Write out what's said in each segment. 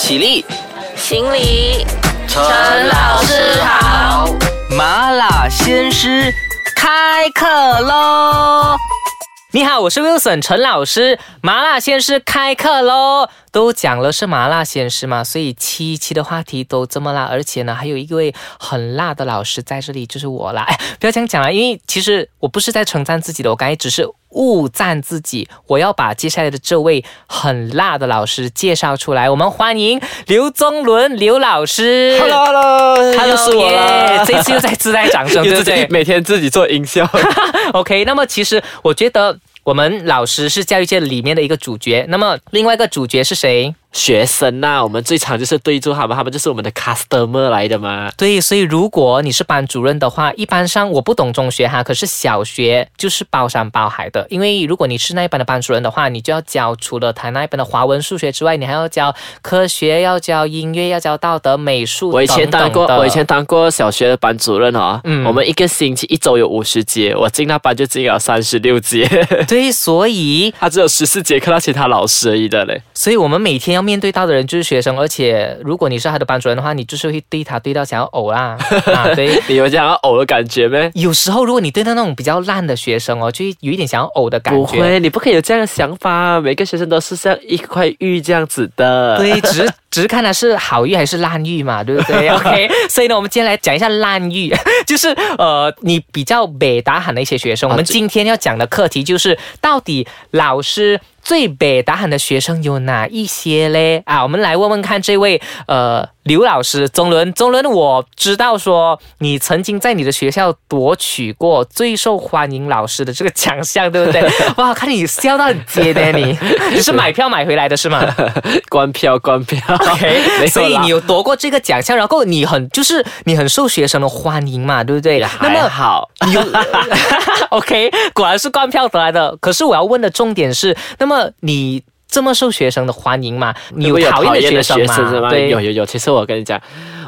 起立，行礼，陈老师好。麻辣鲜师开课喽！你好，我是 Wilson 陈老师，麻辣鲜师开课喽！都讲了是麻辣鲜师嘛，所以七期的话题都这么辣，而且呢，还有一位很辣的老师在这里，就是我啦。哎，不要这样讲啊，因为其实我不是在称赞自己的，我刚才只是误赞自己。我要把接下来的这位很辣的老师介绍出来，我们欢迎刘宗伦刘老师。Hello Hello，Hello，又是我了耶。这次又在自带掌声，对不对？每天自己做音效。OK，那么其实我觉得我们老师是教育界里面的一个主角，那么另外一个主角是谁？学生呐、我们最常就是对住他们，他们就是我们的 customer 来的嘛。对，所以如果你是班主任的话，一般上我不懂中学哈，可是小学就是包山包海的，因为如果你是那一班的班主任的话，你就要教除了他那一班的华文、数学之外，你还要教科学，要教音乐，要教道德、美术。我以前当过，我以前当过小学的班主任哦。嗯我们一个星期一周有五十节，我进那班就进了三十六节，对，所以 他只有十四节课到其他老师而已的嘞。所以我们每天要面对到的人就是学生，而且如果你是他的班主任的话，你就是会对他对到想要呕啦 啊，对。你有这样要呕的感觉咩？有时候，如果你对到那种比较烂的学生哦，就有一点想要呕的感觉。不会，你不可以有这样的想法。每个学生都是像一块玉这样子的。对，只是只是看他是好玉还是烂玉嘛，对不对？OK，所以呢，我们今天来讲一下烂玉，就是呃，你比较北打喊的一些学生。我们今天要讲的课题就是，到底老师最北大喊的学生有哪一些嘞？啊，我们来问问看这位呃刘老师宗伦，宗伦，我知道说你曾经在你的学校夺取过最受欢迎老师的这个奖项，对不对？哇，看你笑到很接的你，你 是买票买回来的是吗？关票，关票。OK，有所以你有夺过这个奖项，然后你很就是你很受学生的欢迎嘛，对不对？那还么好，你有 OK，果然是官票得来的。可是我要问的重点是，那么你这么受学生的欢迎吗？你有会讨厌的学生吗？对，有有有。其实我跟你讲，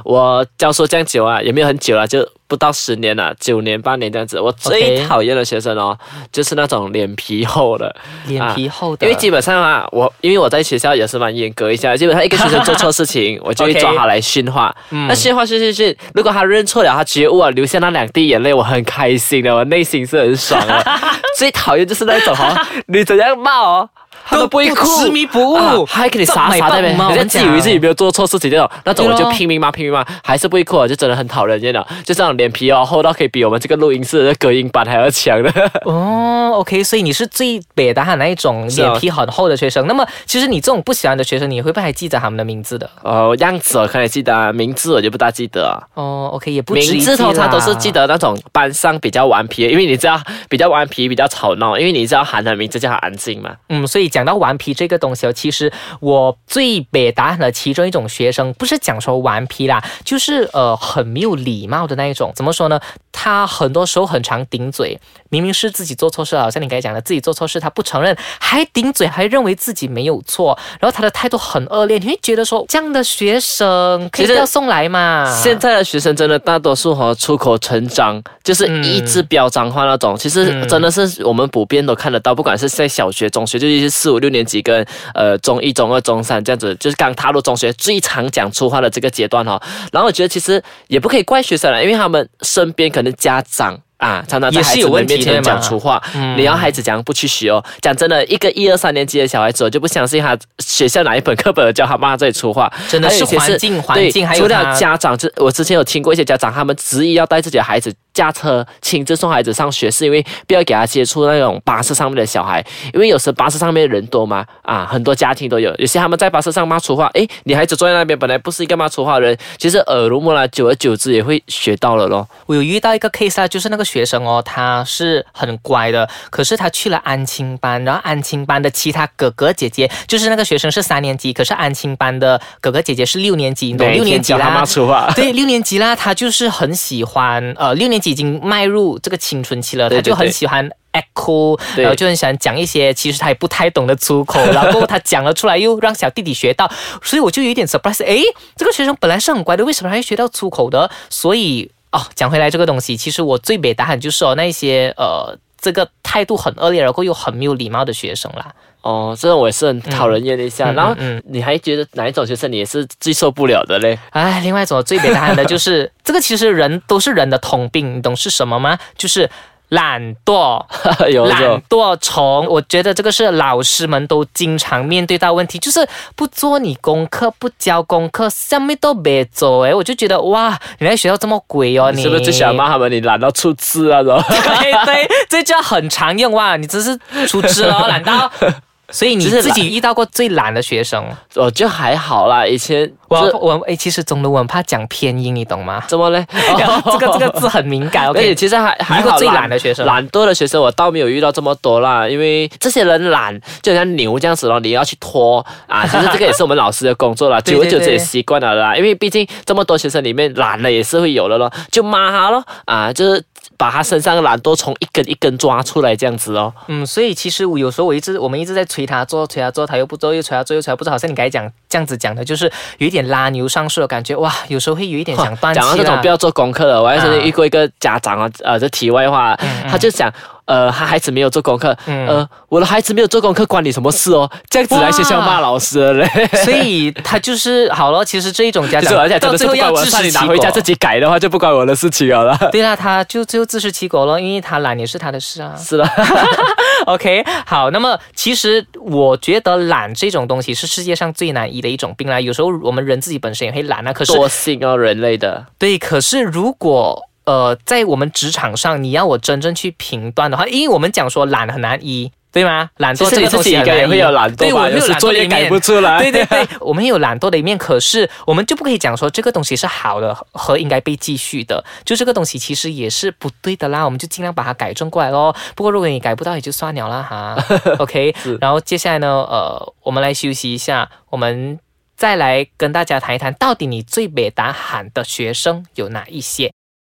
我教书这样久啊，也没有很久了，就不到十年了，九年八年这样子。我最讨厌的学生哦，就是那种脸皮厚的。脸皮厚的，因为基本上啊，我因为我在学校也是蛮严格一下，基本上一个学生做错事情，我就会抓他来训话。嗯那训话训训训，如果他认错了，他觉悟了，流下那两滴眼泪，我很开心的，我内心是很爽的。最讨厌就是那种哦，你怎样骂哦，他都不会哭，执迷不悟还给你傻傻的呗，这买棒吗人家自以为自己没有做错事情那种，那种我就拼命骂拼命骂，还是不会哭，就真的很讨人厌的，就这种脸皮哦厚到可以比我们这个录音室的隔音板还要强的。哦，OK，所以你是最北的哈那一种脸皮很厚的学生。那么其实你这种不喜欢的学生，你会不会还记得他们的名字的？哦，样子我可能记得啊，名字我就不大记得啊。哦，OK，也不名字通常都是记得那种班上比较顽皮，因为你知道比较顽皮、比较吵闹，因为你知道喊他名字叫他安静嘛。嗯，所以讲到顽皮这个东西哦，其实我最北答的其中一种学生，不是讲说顽皮啦，就是呃很没有礼貌的那一种。怎么说呢？他很多时候很常顶嘴，明明是自己做错事了，好像你刚才讲的，自己做错事他不承认，还顶嘴，还认为自己没有错，然后他的态度很恶劣，你会觉得说这样的学生可以不要送来嘛？现在的学生真的大多数哈、出口成章，就是一直飙脏话那种。其实嗯真的是我们普遍都看得到，不管是在小学、中学，就是四五六年级跟呃中一、中二、中三这样子，就是刚踏入中学最常讲粗话的这个阶段哈、然后我觉得其实也不可以怪学生了，因为他们身边可能家长。啊，常常在孩子面前讲粗话，嗯你要孩子讲不去学哦。讲真的，一个一二三年级的小孩子，我就不相信他学校哪一本课本教他骂这里粗话，真的是环境环对境还有除了家长，就我之前有听过一些家长，他们执意要带自己的孩子驾车亲自送孩子上学，是因为不要给他接触那种巴士上面的小孩，因为有时巴士上面人多嘛，啊，很多家庭都有，有些他们在巴士上骂粗话，诶，你孩子坐在那边本来不是一个骂粗话的人，其实耳濡目染，久而久之也会学到了咯。我有遇到一个 case 啊，就是那个学生哦，他是很乖的，可是他去了安亲班，然后安亲班的其他哥哥姐姐，就是那个学生是三年级，可是安亲班的哥哥姐姐是六年级，你懂六年级啦。对，六年级啦，他就是很喜欢，呃，六年级已经迈入这个青春期了，对他就很喜欢 echo，然后就很喜欢讲一些其实他也不太懂的粗口，然后他讲了出来，又让小弟弟学到，所以我就有一点 surprise，诶，这个学生本来是很乖的，为什么还会学到粗口的？所以哦，讲回来这个东西，其实我最北答案就是哦，那一些呃。这个态度很恶劣，然后又很没有礼貌的学生啦。哦，这种我也是很讨人厌的一下。嗯然后你还觉得哪一种学生你也是最受不了的嘞？哎，另外一种最简单的就是 这个，其实人都是人的通病，你懂是什么吗？就是懒惰。懒有这种惰虫，我觉得这个是老师们都经常面对到问题，就是不做你功课，不交功课，什么都别做。哎，我就觉得哇，你在学校这么鬼哦，你你是不是最喜欢骂他们？你懒到出汁啊？种 对对，这叫很常用哇！你真是出汁了哦，懒到。所以你自己遇到过最懒的学生？我就还好啦，以前这我我哎，其实中文我很怕讲偏音，你懂吗？怎么嘞？这个这个字很敏感。而 且 OK，其实还还好啦懒的学生懒惰的学生我倒没有遇到这么多啦，因为这些人懒就像牛这样子咯，你要去拖啊，其实这个也是我们老师的工作啦，对久而久之也习惯了啦，因为毕竟这么多学生里面懒的也是会有的咯，就骂他咯啊，就是把他身上的懒惰从一根一根抓出来这样子哦。嗯，所以其实我有时候我一直我们一直在催他做，催他做，他又不做，又催他做，又催他不做，好像你刚才讲这样子讲的，就是有一点拉牛上树的感觉。哇，有时候会有一点想断气讲到这种不要做功课了，我还曾经啊遇过一个家长啊，呃，这题外话，他就讲。呃，他孩子没有做功课，嗯呃，我的孩子没有做功课，关你什么事哦？这样子来学校骂老师的嘞。所以他就是好了。其实这一种家 就是长而且到最后要自食其你拿回家。自己改的话，就不关我的事情了啦。对啦，他就最后自食其果了，因为他懒也是他的事啊。是的，OK，好，那么其实我觉得懒这种东西是世界上最难医的一种病啦。有时候我们人自己本身也会懒啊，可是惰性哦，人类的。对，可是如果呃，在我们职场上，你要我真正去评断的话，因为我们讲说懒很难医，对吗？懒惰这个东西应该也很难医会有懒惰对，我吧？懒惰作业改的一面不出来。对对对，我们也有懒惰的一面，可是我们就不可以讲说这个东西是好的和应该被继续的，就这个东西其实也是不对的啦，我们就尽量把它改正过来咯。不过如果你改不到，也就算了啦哈。OK，然后接下来呢，呃，我们来休息一下，我们再来跟大家谈一谈，到底你最北打喊的学生有哪一些？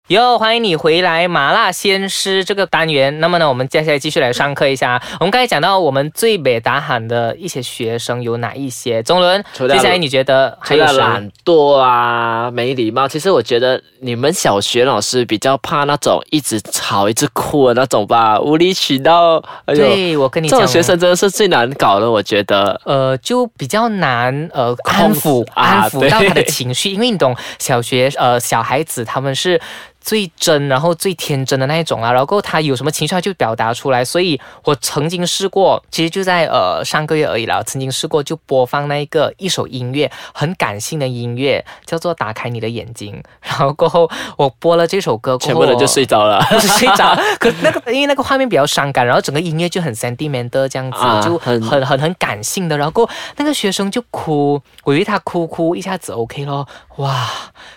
哟，欢迎你回来麻辣鲜师这个单元。那么呢，我们接下来继续来上课一下。我们刚才讲到我们最北打喊的一些学生有哪一些？中伦，接下来你觉得还有懒惰啊、没礼貌，其实我觉得你们小学老师比较怕那种一直吵、一直哭的那种吧，无理取闹。哎呦，对，我跟你讲，这种学生真的是最难搞的，我觉得。呃，就比较难呃安抚啊安抚到他的情绪，因为你懂小学呃小孩子他们是。最真，然后最天真的那一种啊，然后他有什么情绪他就表达出来，所以我曾经试过，其实就在呃上个月而已啦，曾经试过就播放那一个一首音乐，很感性的音乐，叫做《打开你的眼睛》，然后过后我播了这首歌过后，全部人就睡着了。睡着，可那个因为那个画面比较伤感，然后整个音乐就很 sentimental 这样子，啊就很很很很感性的。然后那个学生就哭，我以为他哭哭一下子 OK 咯，哇，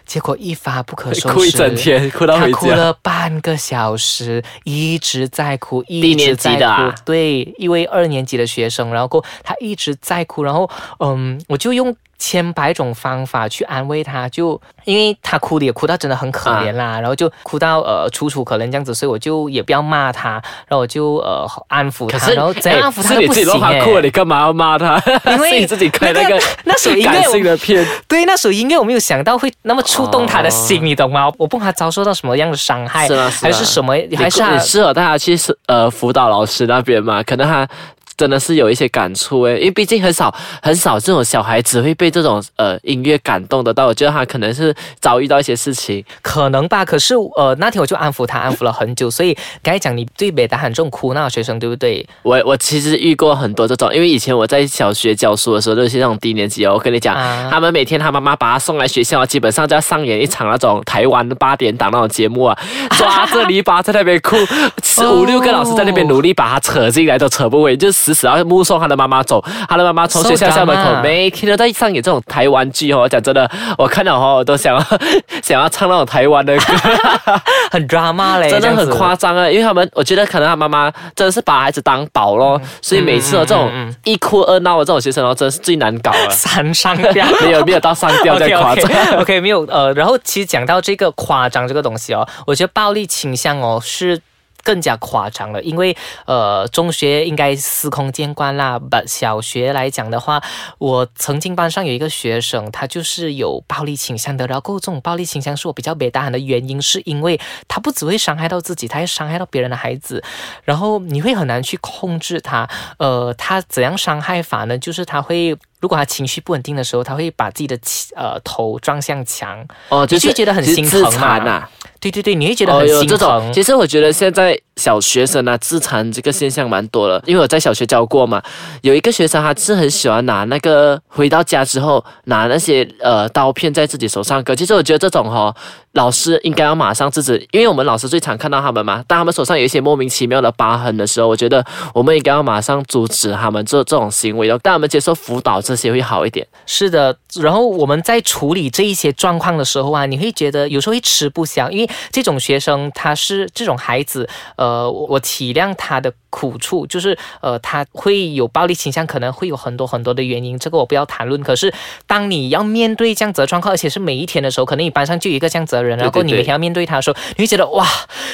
结果一发不可收拾，哭一整天，哭到他回家。哭了半个小时，一直在哭，一直在哭。对，一位二年级的学生，然后他一直在哭，然后嗯，我就用千百种方法去安慰他，就因为他哭的也哭到真的很可怜啦，然后就哭到呃楚楚可怜这样子，所以我就也不要骂他，然后我就呃安抚他，然后怎样安抚他都不哎是你自己行哎、让他哭了，你干嘛要骂他？因为 是你自己开那个那首音乐感性的片。对那首音乐，我没有想到会那么触动他的心，哦你懂吗？我不怕他遭受到什么样的伤害，是啊是啊还是什么，你还是他你适合带他去呃辅导老师那边嘛？可能他真的是有一些感触诶，因为毕竟很少很少这种小孩子会被这种呃音乐感动得到。我觉得他可能是遭遇到一些事情，可能吧，可是呃那天我就安抚他，安抚了很久，所以刚才讲你对北大喊这种哭闹的学生，对不对？我我其实遇过很多这种，因为以前我在小学教书的时候，都是那种低年级哦。我跟你讲，啊他们每天他妈妈把他送来学校，基本上就要上演一场那种台湾八点档那种节目啊，抓着篱笆在那边哭，四五六个老师在那边努力把他扯进来，都扯不回，就死死要目送他的妈妈走。他的妈妈从学校校门口每天都在上演这种台湾剧哦。我讲真的，我看到哦，我都想要 想要唱那种台湾的歌。很 drama 嘞，真的很夸张啊！因为他们，我觉得可能他妈妈真的是把孩子当宝咯，所以每次哦这种一哭二闹的这种学生哦，真的是最难搞了。三上吊。没有没有到上吊这样夸张。OK，没有呃，然后其实讲到这个夸张这个东西哦，我觉得暴力倾向哦是。更加夸张了，因为呃，中学应该司空见惯啦。不，小学来讲的话，我曾经班上有一个学生，他就是有暴力倾向的。然后这种暴力倾向是我比较被大喊的原因，是因为他不只会伤害到自己，他还伤害到别人的孩子。然后你会很难去控制他。呃，他怎样伤害法呢？就是他会。如果他情绪不稳定的时候，他会把自己的呃头撞向墙，哦，就是觉得很心疼嘛。对对对，你会觉得很心疼。其实我觉得现在小学生啊自残这个现象蛮多了，因为我在小学教过嘛。有一个学生他是很喜欢拿那个回到家之后拿那些呃刀片在自己手上割。其实我觉得这种哈，老师应该要马上制止，因为我们老师最常看到他们嘛。当他们手上有一些莫名其妙的疤痕的时候，我觉得我们应该要马上阻止他们做这种行为，然后带他们接受辅导。这些会好一点，是的。然后我们在处理这一些状况的时候啊，你会觉得有时候会吃不消，因为这种学生他是这种孩子，呃，我体谅他的苦处，就是呃，他会有暴力倾向，可能会有很多很多的原因，这个我不要谈论。可是当你要面对这样子的状况，而且是每一天的时候，可能你班上就有一个这样子的人，然后你每天要面对他的时候，你会觉得哇，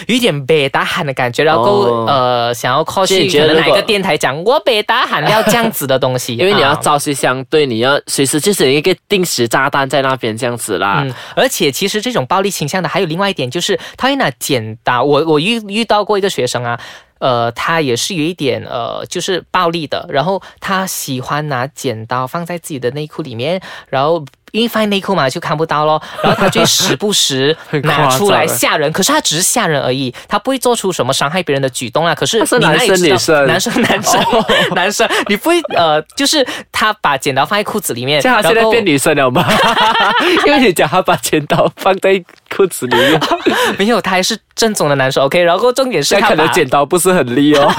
有一点被打喊的感觉，然后呃，想要靠去可能哪个电台讲我被打喊要这样子的东西，因为你要朝夕。相对，你要随时就是一个定时炸弹在那边这样子啦。嗯，而且其实这种暴力倾向的还有另外一点，就是他会拿剪刀。我我遇遇到过一个学生啊，呃，他也是有一点呃，就是暴力的。然后他喜欢拿剪刀放在自己的内裤里面，然后。因为放内裤嘛，就看不到咯。然后他就时不时拿出来吓人，可是他只是吓人而已，他不会做出什么伤害别人的举动啊。可是 你男生女生，男生男生 男生，你不会呃，就是他把剪刀放在裤子里面，这样现在变女生了吗？因为你讲他把剪刀放在裤子里面，没有，他还是正宗的男生。OK，然后重点是他可能剪刀不是很利哦，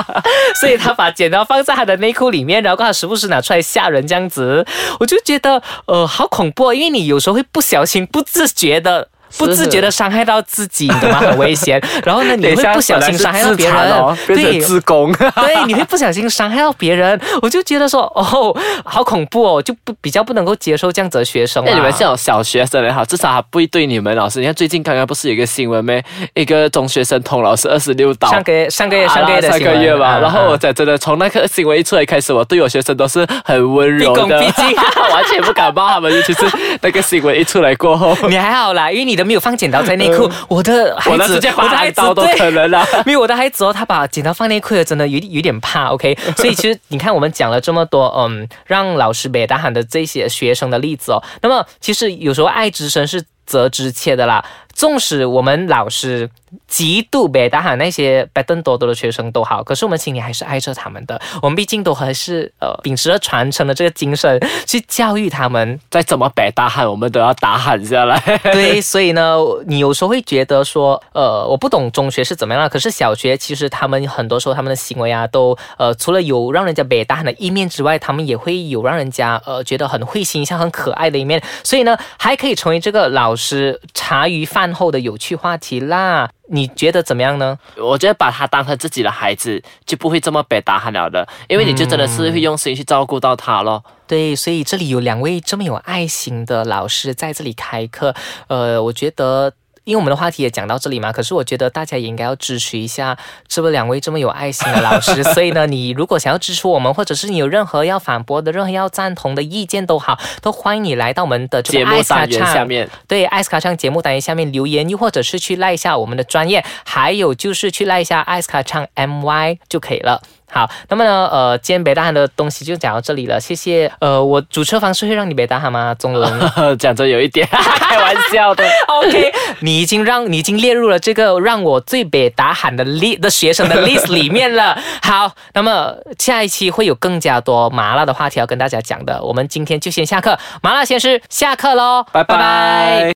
所以他把剪刀放在他的内裤里面，然后他时不时拿出来吓人这样子，我就觉得呃。好恐怖，因为你有时候会不小心、不自觉的。不自觉的伤害到自己，你懂吗？很危险。然后呢，你会不小心伤害到别人，哦对，自宫。对，你会不小心伤害到别人。我就觉得说，哦，好恐怖哦，就不比较不能够接受这样子的学生。那你们这种小学生也好，至少还不会对你们老师。你看最近刚刚不是有一个新闻没？一个中学生捅老师二十六刀。上个月，上个月，上个月的上个月吧。然后我在真的从那个新闻一出来开始，我对我学生都是很温柔的，完全不敢骂他们。尤其是那个新闻一出来过后，你还好啦，因为你都没有放剪刀在。内裤，我的孩子，我的孩子都可能啦。没有我的孩子哦，他把剪刀放内裤了，真的有有点怕。OK，所以其实你看，我们讲了这么多，嗯，让老师北大喊的这些学生的例子哦，那么其实有时候爱之深是责之切的啦。纵使我们老师极度北大喊那些白登多多的学生都好，可是我们心里还是爱着他们的。我们毕竟都还是呃秉持着传承的这个精神去教育他们。再怎么白大喊，我们都要打喊下来。对，所以呢，你有时候会觉得说，呃，我不懂中学是怎么样，可是小学其实他们很多时候他们的行为啊，都呃除了有让人家北大喊的一面之外，他们也会有让人家呃觉得很会心、像很可爱的一面。所以呢，还可以成为这个老师茶余饭。后的有趣话题啦，你觉得怎么样呢？我觉得把他当成自己的孩子，就不会这么被打他了的，因为你就真的是会用心去照顾到他咯。对，所以这里有两位这么有爱心的老师在这里开课，呃，我觉得。因为我们的话题也讲到这里嘛，可是我觉得大家也应该要支持一下这么两位这么有爱心的老师。所以呢，你如果想要支持我们，或者是你有任何要反驳的、任何要赞同的意见都好，都欢迎你来到我们的节目单元下面，对艾斯卡唱节目单元下面留言，又或者是去赖一下我们的专业，还有就是去赖一下艾斯卡唱 MY 就可以了。好，那么呢，呃，今天北大汉的东西就讲到这里了，谢谢。呃，我主车方式会让你北大汉吗？中文 讲着有一点 开玩笑的。OK，你已经让你已经列入了这个让我最北大喊的 list 的学生的 list 里面了。好，那么下一期会有更加多麻辣的话题要跟大家讲的。我们今天就先下课，麻辣先生下课喽，拜拜。